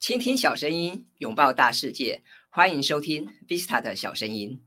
倾听小声音，拥抱大世界，欢迎收听 Vista 的小声音。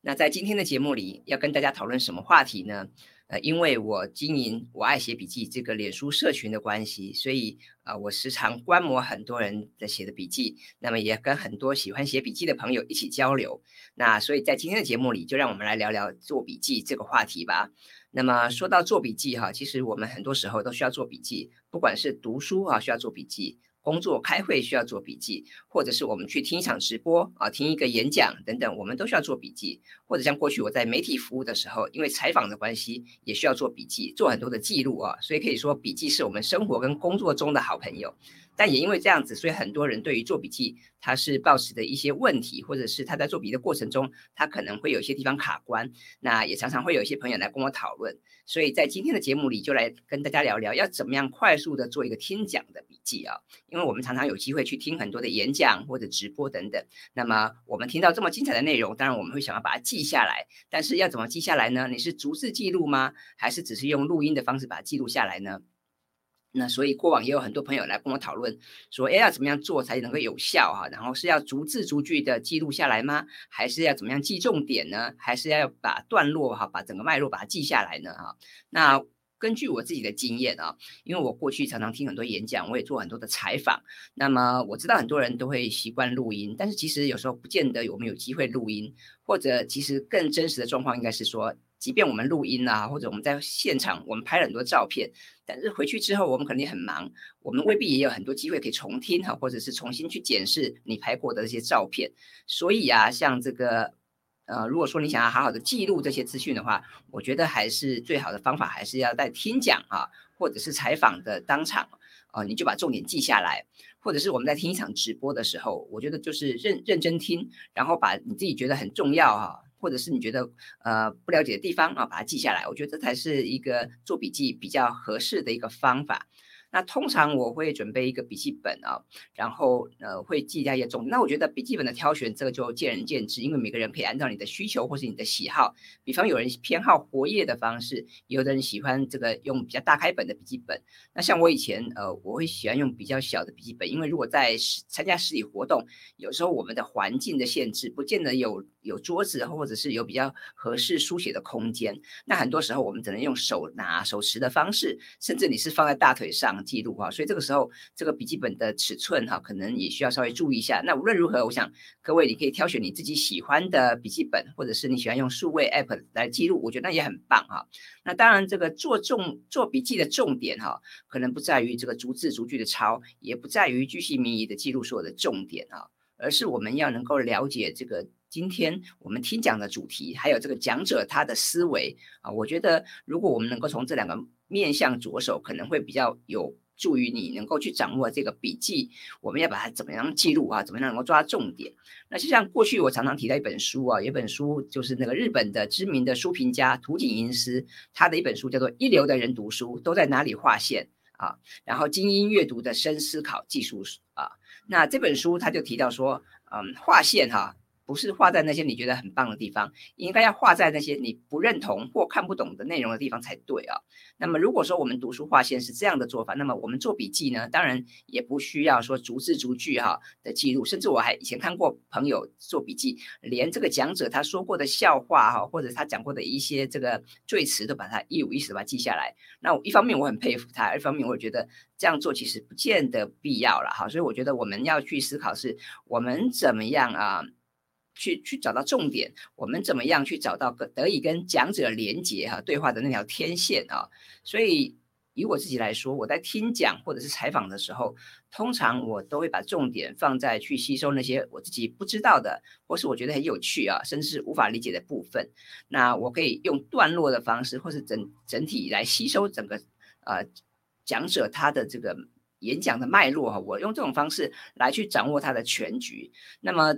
那在今天的节目里，要跟大家讨论什么话题呢？呃，因为我经营我爱写笔记这个脸书社群的关系，所以啊，我时常观摩很多人的写的笔记，那么也跟很多喜欢写笔记的朋友一起交流。那所以在今天的节目里，就让我们来聊聊做笔记这个话题吧。那么说到做笔记哈，其实我们很多时候都需要做笔记，不管是读书啊需要做笔记。工作开会需要做笔记，或者是我们去听一场直播啊，听一个演讲等等，我们都需要做笔记。或者像过去我在媒体服务的时候，因为采访的关系，也需要做笔记，做很多的记录啊。所以可以说，笔记是我们生活跟工作中的好朋友。但也因为这样子，所以很多人对于做笔记，他是报时的一些问题，或者是他在做笔的过程中，他可能会有些地方卡关。那也常常会有一些朋友来跟我讨论。所以在今天的节目里，就来跟大家聊聊，要怎么样快速的做一个听讲的笔记啊？因为我们常常有机会去听很多的演讲或者直播等等。那么我们听到这么精彩的内容，当然我们会想要把它记下来。但是要怎么记下来呢？你是逐字记录吗？还是只是用录音的方式把它记录下来呢？那所以过往也有很多朋友来跟我讨论，说，哎，要怎么样做才能够有效哈？然后是要逐字逐句的记录下来吗？还是要怎么样记重点呢？还是要把段落哈，把整个脉络把它记下来呢？哈，那根据我自己的经验啊，因为我过去常常听很多演讲，我也做很多的采访，那么我知道很多人都会习惯录音，但是其实有时候不见得我们有机会录音，或者其实更真实的状况应该是说。即便我们录音啊，或者我们在现场，我们拍了很多照片，但是回去之后，我们肯定很忙，我们未必也有很多机会可以重听哈，或者是重新去检视你拍过的这些照片。所以啊，像这个，呃，如果说你想要好好的记录这些资讯的话，我觉得还是最好的方法，还是要在听讲啊，或者是采访的当场啊，你就把重点记下来，或者是我们在听一场直播的时候，我觉得就是认认真听，然后把你自己觉得很重要哈。或者是你觉得呃不了解的地方啊，把它记下来，我觉得这才是一个做笔记比较合适的一个方法。那通常我会准备一个笔记本啊，然后呃会记下一些重点。那我觉得笔记本的挑选这个就见仁见智，因为每个人可以按照你的需求或是你的喜好。比方有人偏好活页的方式，有的人喜欢这个用比较大开本的笔记本。那像我以前呃我会喜欢用比较小的笔记本，因为如果在参加实体活动，有时候我们的环境的限制，不见得有有桌子或者是有比较合适书写的空间。那很多时候我们只能用手拿手持的方式，甚至你是放在大腿上。记录哈，所以这个时候这个笔记本的尺寸哈，可能也需要稍微注意一下。那无论如何，我想各位你可以挑选你自己喜欢的笔记本，或者是你喜欢用数位 App 来记录，我觉得那也很棒哈。那当然，这个做重做笔记的重点哈，可能不在于这个逐字逐句的抄，也不在于句细靡遗的记录所有的重点啊，而是我们要能够了解这个今天我们听讲的主题，还有这个讲者他的思维啊。我觉得如果我们能够从这两个面向着手，可能会比较有助于你能够去掌握这个笔记。我们要把它怎么样记录啊？怎么样能够抓重点？那就像过去我常常提到一本书啊，有本书就是那个日本的知名的书评家土井英司，他的一本书叫做《一流的人读书都在哪里划线》啊，然后精英阅读的深思考技术啊。那这本书他就提到说，嗯，划线哈。不是画在那些你觉得很棒的地方，应该要画在那些你不认同或看不懂的内容的地方才对啊。那么如果说我们读书划线是这样的做法，那么我们做笔记呢，当然也不需要说逐字逐句哈的记录，甚至我还以前看过朋友做笔记，连这个讲者他说过的笑话哈，或者他讲过的一些这个赘词都把它一五一十把它记下来。那一方面我很佩服他，一方面我觉得这样做其实不见得必要了哈。所以我觉得我们要去思考是我们怎么样啊。去去找到重点，我们怎么样去找到跟得以跟讲者连接哈对话的那条天线啊？所以以我自己来说，我在听讲或者是采访的时候，通常我都会把重点放在去吸收那些我自己不知道的，或是我觉得很有趣啊，甚至是无法理解的部分。那我可以用段落的方式，或是整整体来吸收整个呃讲者他的这个演讲的脉络哈。我用这种方式来去掌握他的全局。那么。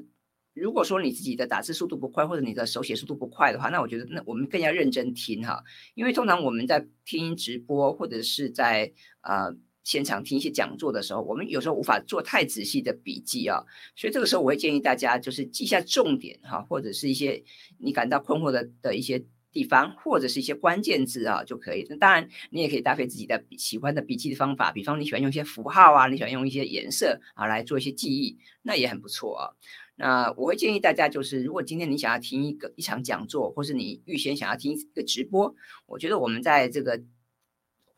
如果说你自己的打字速度不快，或者你的手写速度不快的话，那我觉得那我们更要认真听哈，因为通常我们在听直播或者是在呃现场听一些讲座的时候，我们有时候无法做太仔细的笔记啊，所以这个时候我会建议大家就是记下重点哈，或者是一些你感到困惑的的一些地方或者是一些关键字啊就可以。那当然，你也可以搭配自己的喜欢的笔记的方法，比方你喜欢用一些符号啊，你喜欢用一些颜色啊来做一些记忆，那也很不错啊。那我会建议大家，就是如果今天你想要听一个一场讲座，或是你预先想要听一个直播，我觉得我们在这个。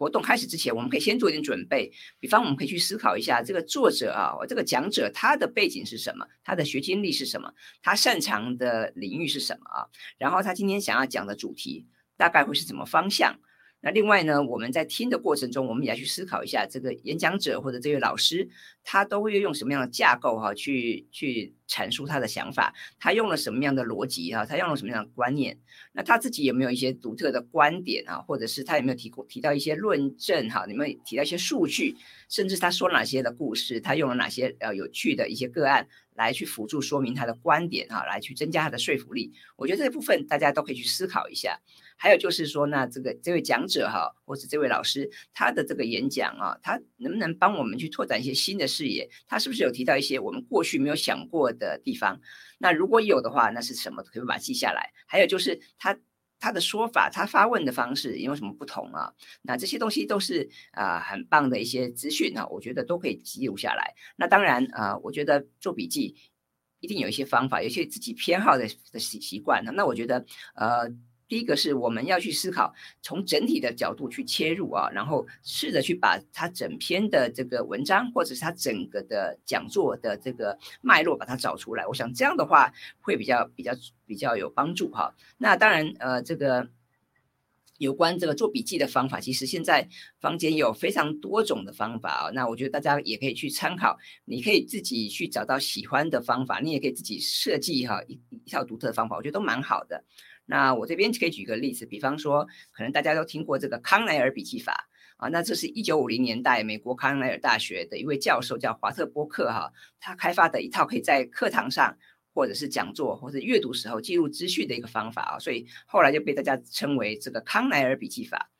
活动开始之前，我们可以先做一点准备。比方，我们可以去思考一下，这个作者啊，这个讲者他的背景是什么，他的学经历是什么，他擅长的领域是什么啊？然后他今天想要讲的主题大概会是什么方向？那另外呢，我们在听的过程中，我们也要去思考一下，这个演讲者或者这位老师，他都会用什么样的架构哈，去去阐述他的想法，他用了什么样的逻辑哈，他用了什么样的观念？那他自己有没有一些独特的观点啊？或者是他有没有提过提到一些论证哈？有没有提到一些数据？甚至他说哪些的故事？他用了哪些呃有趣的一些个案来去辅助说明他的观点哈？来去增加他的说服力？我觉得这部分大家都可以去思考一下。还有就是说，那这个这位讲者哈，或者这位老师，他的这个演讲啊，他能不能帮我们去拓展一些新的视野？他是不是有提到一些我们过去没有想过的地方？那如果有的话，那是什么？可以把它记下来。还有就是他他的说法，他发问的方式有什么不同啊？那这些东西都是啊很棒的一些资讯啊，我觉得都可以记录下来。那当然啊，我觉得做笔记一定有一些方法，有些自己偏好的的习习惯那我觉得呃。第一个是我们要去思考，从整体的角度去切入啊，然后试着去把它整篇的这个文章，或者是它整个的讲座的这个脉络把它找出来。我想这样的话会比较比较比较有帮助哈。那当然，呃，这个有关这个做笔记的方法，其实现在坊间有非常多种的方法啊。那我觉得大家也可以去参考，你可以自己去找到喜欢的方法，你也可以自己设计哈一一套独特的方法，我觉得都蛮好的。那我这边可以举个例子，比方说，可能大家都听过这个康奈尔笔记法啊，那这是一九五零年代美国康奈尔大学的一位教授叫华特波克哈，他开发的一套可以在课堂上或者是讲座或者阅读时候记录资讯的一个方法啊，所以后来就被大家称为这个康奈尔笔记法。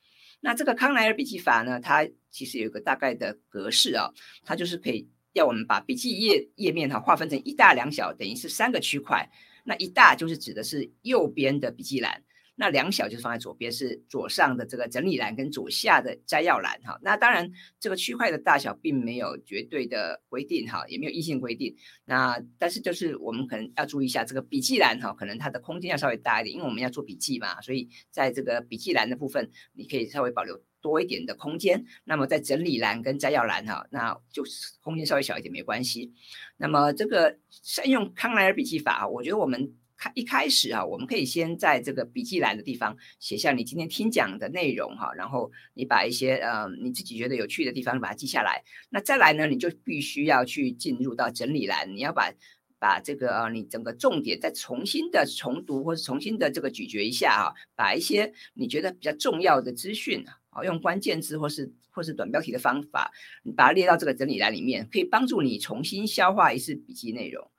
那这个康奈尔笔记法呢，它其实有一个大概的格式啊，它就是可以要我们把笔记页页面哈划分成一大两小，等于是三个区块。那一大就是指的是右边的笔记栏，那两小就是放在左边，是左上的这个整理栏跟左下的摘要栏哈。那当然这个区块的大小并没有绝对的规定哈，也没有硬性规定。那但是就是我们可能要注意一下这个笔记栏哈，可能它的空间要稍微大一点，因为我们要做笔记嘛，所以在这个笔记栏的部分，你可以稍微保留。多一点的空间，那么在整理栏跟摘要栏哈，那就是空间稍微小一点没关系。那么这个善用康奈尔笔记法，我觉得我们开一开始啊，我们可以先在这个笔记栏的地方写下你今天听讲的内容哈，然后你把一些呃你自己觉得有趣的地方把它记下来。那再来呢，你就必须要去进入到整理栏，你要把把这个呃你整个重点再重新的重读或者重新的这个咀嚼一下哈，把一些你觉得比较重要的资讯啊。用关键字或是或是短标题的方法，你把它列到这个整理栏里面，可以帮助你重新消化一次笔记内容。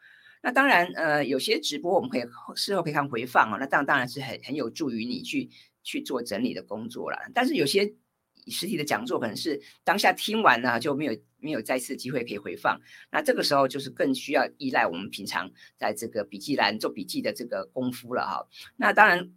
那当然，呃，有些直播我们可以事后可以看回放啊，那当当然是很很有助于你去去做整理的工作了。但是有些实体的讲座可能是当下听完呢就没有没有再次机会可以回放，那这个时候就是更需要依赖我们平常在这个笔记栏做笔记的这个功夫了哈。那当然。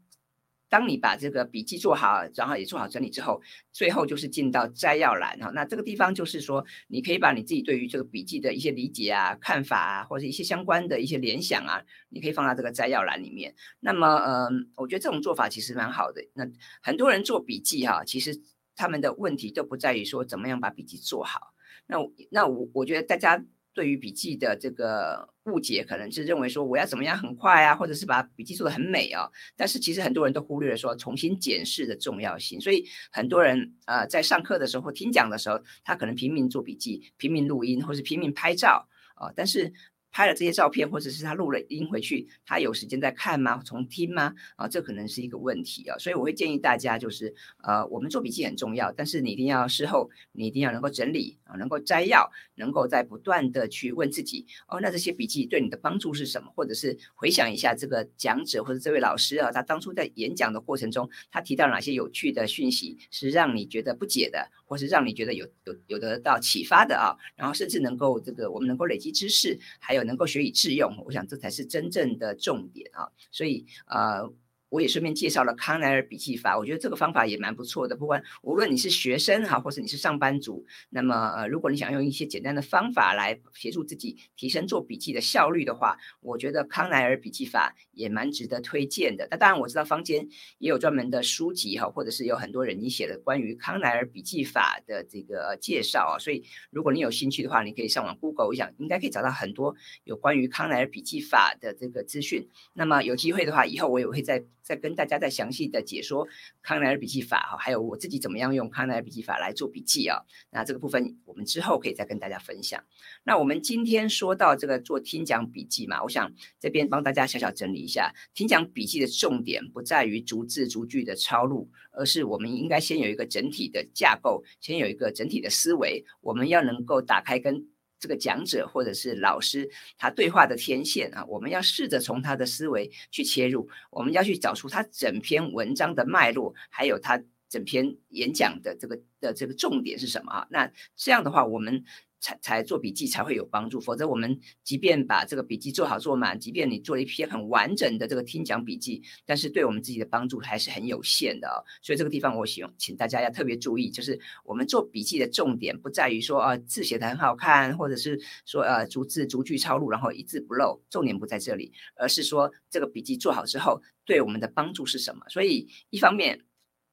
当你把这个笔记做好，然后也做好整理之后，最后就是进到摘要栏哈。那这个地方就是说，你可以把你自己对于这个笔记的一些理解啊、看法啊，或者一些相关的一些联想啊，你可以放到这个摘要栏里面。那么，嗯，我觉得这种做法其实蛮好的。那很多人做笔记哈，其实他们的问题都不在于说怎么样把笔记做好。那那我我觉得大家。对于笔记的这个误解，可能是认为说我要怎么样很快啊，或者是把笔记做的很美啊。但是其实很多人都忽略了说重新检视的重要性。所以很多人呃在上课的时候或听讲的时候，他可能拼命做笔记、拼命录音，或是拼命拍照啊。但是拍了这些照片，或者是他录了音回去，他有时间在看吗？重听吗？啊，这可能是一个问题啊。所以我会建议大家，就是呃，我们做笔记很重要，但是你一定要事后，你一定要能够整理啊，能够摘要，能够在不断的去问自己，哦，那这些笔记对你的帮助是什么？或者是回想一下这个讲者或者这位老师啊，他当初在演讲的过程中，他提到哪些有趣的讯息是让你觉得不解的，或是让你觉得有有有得到启发的啊？然后甚至能够这个我们能够累积知识，还有。能够学以致用，我想这才是真正的重点啊！所以呃，我也顺便介绍了康奈尔笔记法，我觉得这个方法也蛮不错的。不管无论你是学生哈，或是你是上班族，那么呃，如果你想用一些简单的方法来协助自己提升做笔记的效率的话，我觉得康奈尔笔记法也蛮值得推荐的。那当然我知道坊间也有专门的书籍哈，或者是有很多人你写的关于康奈尔笔记法的这个介绍啊。所以如果你有兴趣的话，你可以上网 Google 一下，应该可以找到很多有关于康奈尔笔记法的这个资讯。那么有机会的话，以后我也会在。再跟大家再详细的解说康奈尔笔记法哈，还有我自己怎么样用康奈尔笔记法来做笔记啊。那这个部分我们之后可以再跟大家分享。那我们今天说到这个做听讲笔记嘛，我想这边帮大家小小整理一下，听讲笔记的重点不在于逐字逐句的抄录，而是我们应该先有一个整体的架构，先有一个整体的思维，我们要能够打开跟。这个讲者或者是老师，他对话的天线啊，我们要试着从他的思维去切入，我们要去找出他整篇文章的脉络，还有他整篇演讲的这个的这个重点是什么啊？那这样的话，我们。才才做笔记才会有帮助，否则我们即便把这个笔记做好做满，即便你做了一篇很完整的这个听讲笔记，但是对我们自己的帮助还是很有限的哦。所以这个地方我希望请大家要特别注意，就是我们做笔记的重点不在于说啊字写的很好看，或者是说呃逐字逐句抄录，然后一字不漏，重点不在这里，而是说这个笔记做好之后对我们的帮助是什么。所以一方面，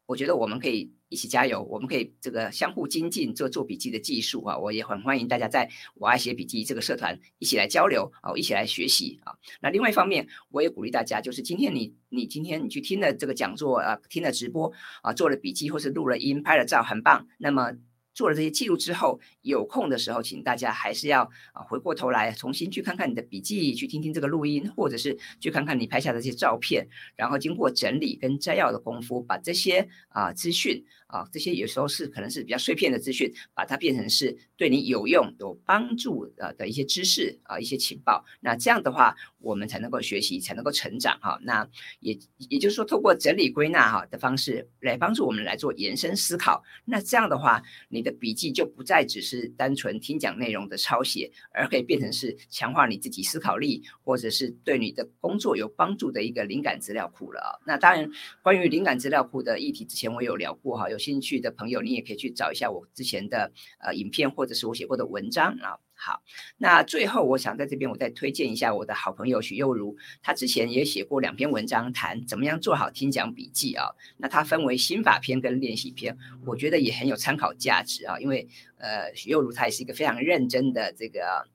我觉得我们可以。一起加油，我们可以这个相互精进做做笔记的技术啊！我也很欢迎大家在我爱写笔记这个社团一起来交流啊，一起来学习啊。那另外一方面，我也鼓励大家，就是今天你你今天你去听了这个讲座啊，听了直播啊，做了笔记或是录了音、拍了照，很棒。那么做了这些记录之后，有空的时候，请大家还是要啊回过头来重新去看看你的笔记，去听听这个录音，或者是去看看你拍下的这些照片，然后经过整理跟摘要的功夫，把这些啊资讯。啊，这些有时候是可能是比较碎片的资讯，把它变成是对你有用、有帮助的的一些知识啊，一些情报。那这样的话，我们才能够学习，才能够成长哈。那也也就是说，透过整理归纳哈的方式来帮助我们来做延伸思考。那这样的话，你的笔记就不再只是单纯听讲内容的抄写，而可以变成是强化你自己思考力，或者是对你的工作有帮助的一个灵感资料库了。那当然，关于灵感资料库的议题，之前我有聊过哈，有。兴趣的朋友，你也可以去找一下我之前的呃影片，或者是我写过的文章啊。好，那最后我想在这边我再推荐一下我的好朋友许佑如，他之前也写过两篇文章，谈怎么样做好听讲笔记啊。那它分为心法篇跟练习篇，我觉得也很有参考价值啊。因为呃许佑如他也是一个非常认真的这个。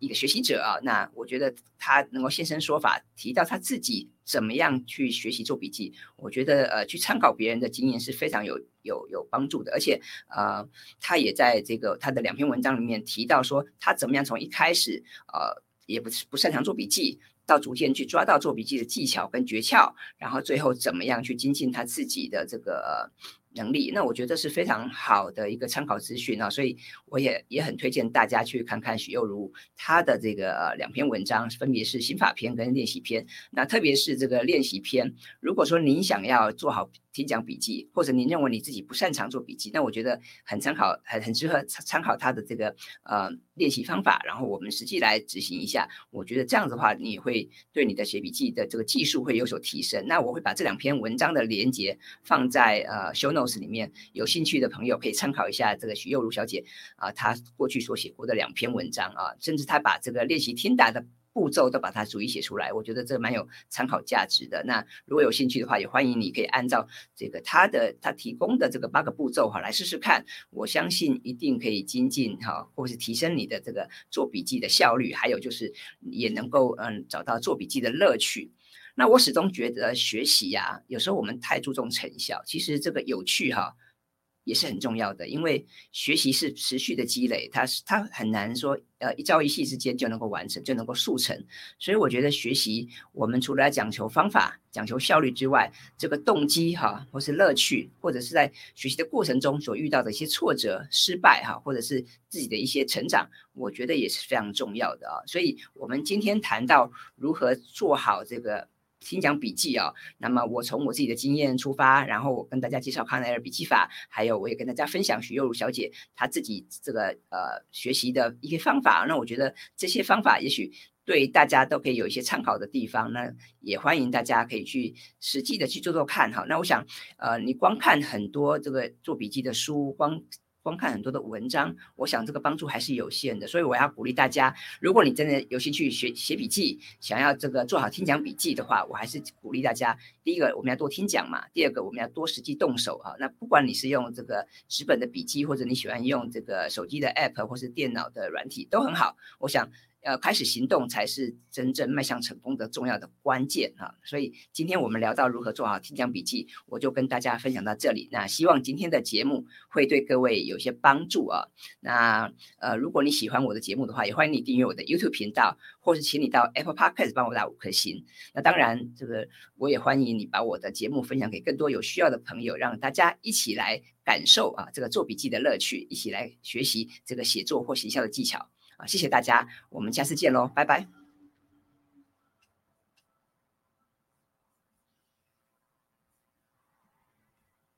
一个学习者啊，那我觉得他能够现身说法，提到他自己怎么样去学习做笔记，我觉得呃去参考别人的经验是非常有有有帮助的，而且呃他也在这个他的两篇文章里面提到说，他怎么样从一开始呃也不是不擅长做笔记，到逐渐去抓到做笔记的技巧跟诀窍，然后最后怎么样去精进他自己的这个。能力，那我觉得是非常好的一个参考资讯啊，所以我也也很推荐大家去看看许佑如他的这个两篇文章，分别是心法篇跟练习篇。那特别是这个练习篇，如果说您想要做好听讲笔记，或者您认为你自己不擅长做笔记，那我觉得很参考，很很适合参考他的这个呃练习方法，然后我们实际来执行一下。我觉得这样子的话，你会对你的写笔记的这个技术会有所提升。那我会把这两篇文章的连接放在呃 show notes。里面有兴趣的朋友可以参考一下这个徐幼如小姐啊，她过去所写过的两篇文章啊，甚至她把这个练习听答的步骤都把它逐一写出来，我觉得这蛮有参考价值的。那如果有兴趣的话，也欢迎你可以按照这个他的他提供的这个八个步骤哈来试试看，我相信一定可以精进哈，或是提升你的这个做笔记的效率，还有就是也能够嗯找到做笔记的乐趣。那我始终觉得学习呀，有时候我们太注重成效，其实这个有趣哈也是很重要的。因为学习是持续的积累，它是它很难说呃一朝一夕之间就能够完成，就能够速成。所以我觉得学习，我们除了要讲求方法、讲求效率之外，这个动机哈，或是乐趣，或者是在学习的过程中所遇到的一些挫折、失败哈，或者是自己的一些成长，我觉得也是非常重要的啊。所以我们今天谈到如何做好这个。听讲笔记啊，那么我从我自己的经验出发，然后我跟大家介绍康奈尔笔记法，还有我也跟大家分享徐幼如小姐她自己这个呃学习的一些方法。那我觉得这些方法也许对大家都可以有一些参考的地方。那也欢迎大家可以去实际的去做做看哈。那我想，呃，你光看很多这个做笔记的书，光。光看很多的文章，我想这个帮助还是有限的，所以我要鼓励大家，如果你真的有兴趣学写笔记，想要这个做好听讲笔记的话，我还是鼓励大家，第一个我们要多听讲嘛，第二个我们要多实际动手啊。那不管你是用这个纸本的笔记，或者你喜欢用这个手机的 app 或是电脑的软体，都很好。我想。呃，开始行动才是真正迈向成功的重要的关键啊！所以今天我们聊到如何做好听讲笔记，我就跟大家分享到这里。那希望今天的节目会对各位有些帮助啊！那呃，如果你喜欢我的节目的话，也欢迎你订阅我的 YouTube 频道，或是请你到 Apple Podcast 帮我打五颗星。那当然，这个我也欢迎你把我的节目分享给更多有需要的朋友，让大家一起来感受啊这个做笔记的乐趣，一起来学习这个写作或行销的技巧。啊，谢谢大家，我们下次见喽，拜拜。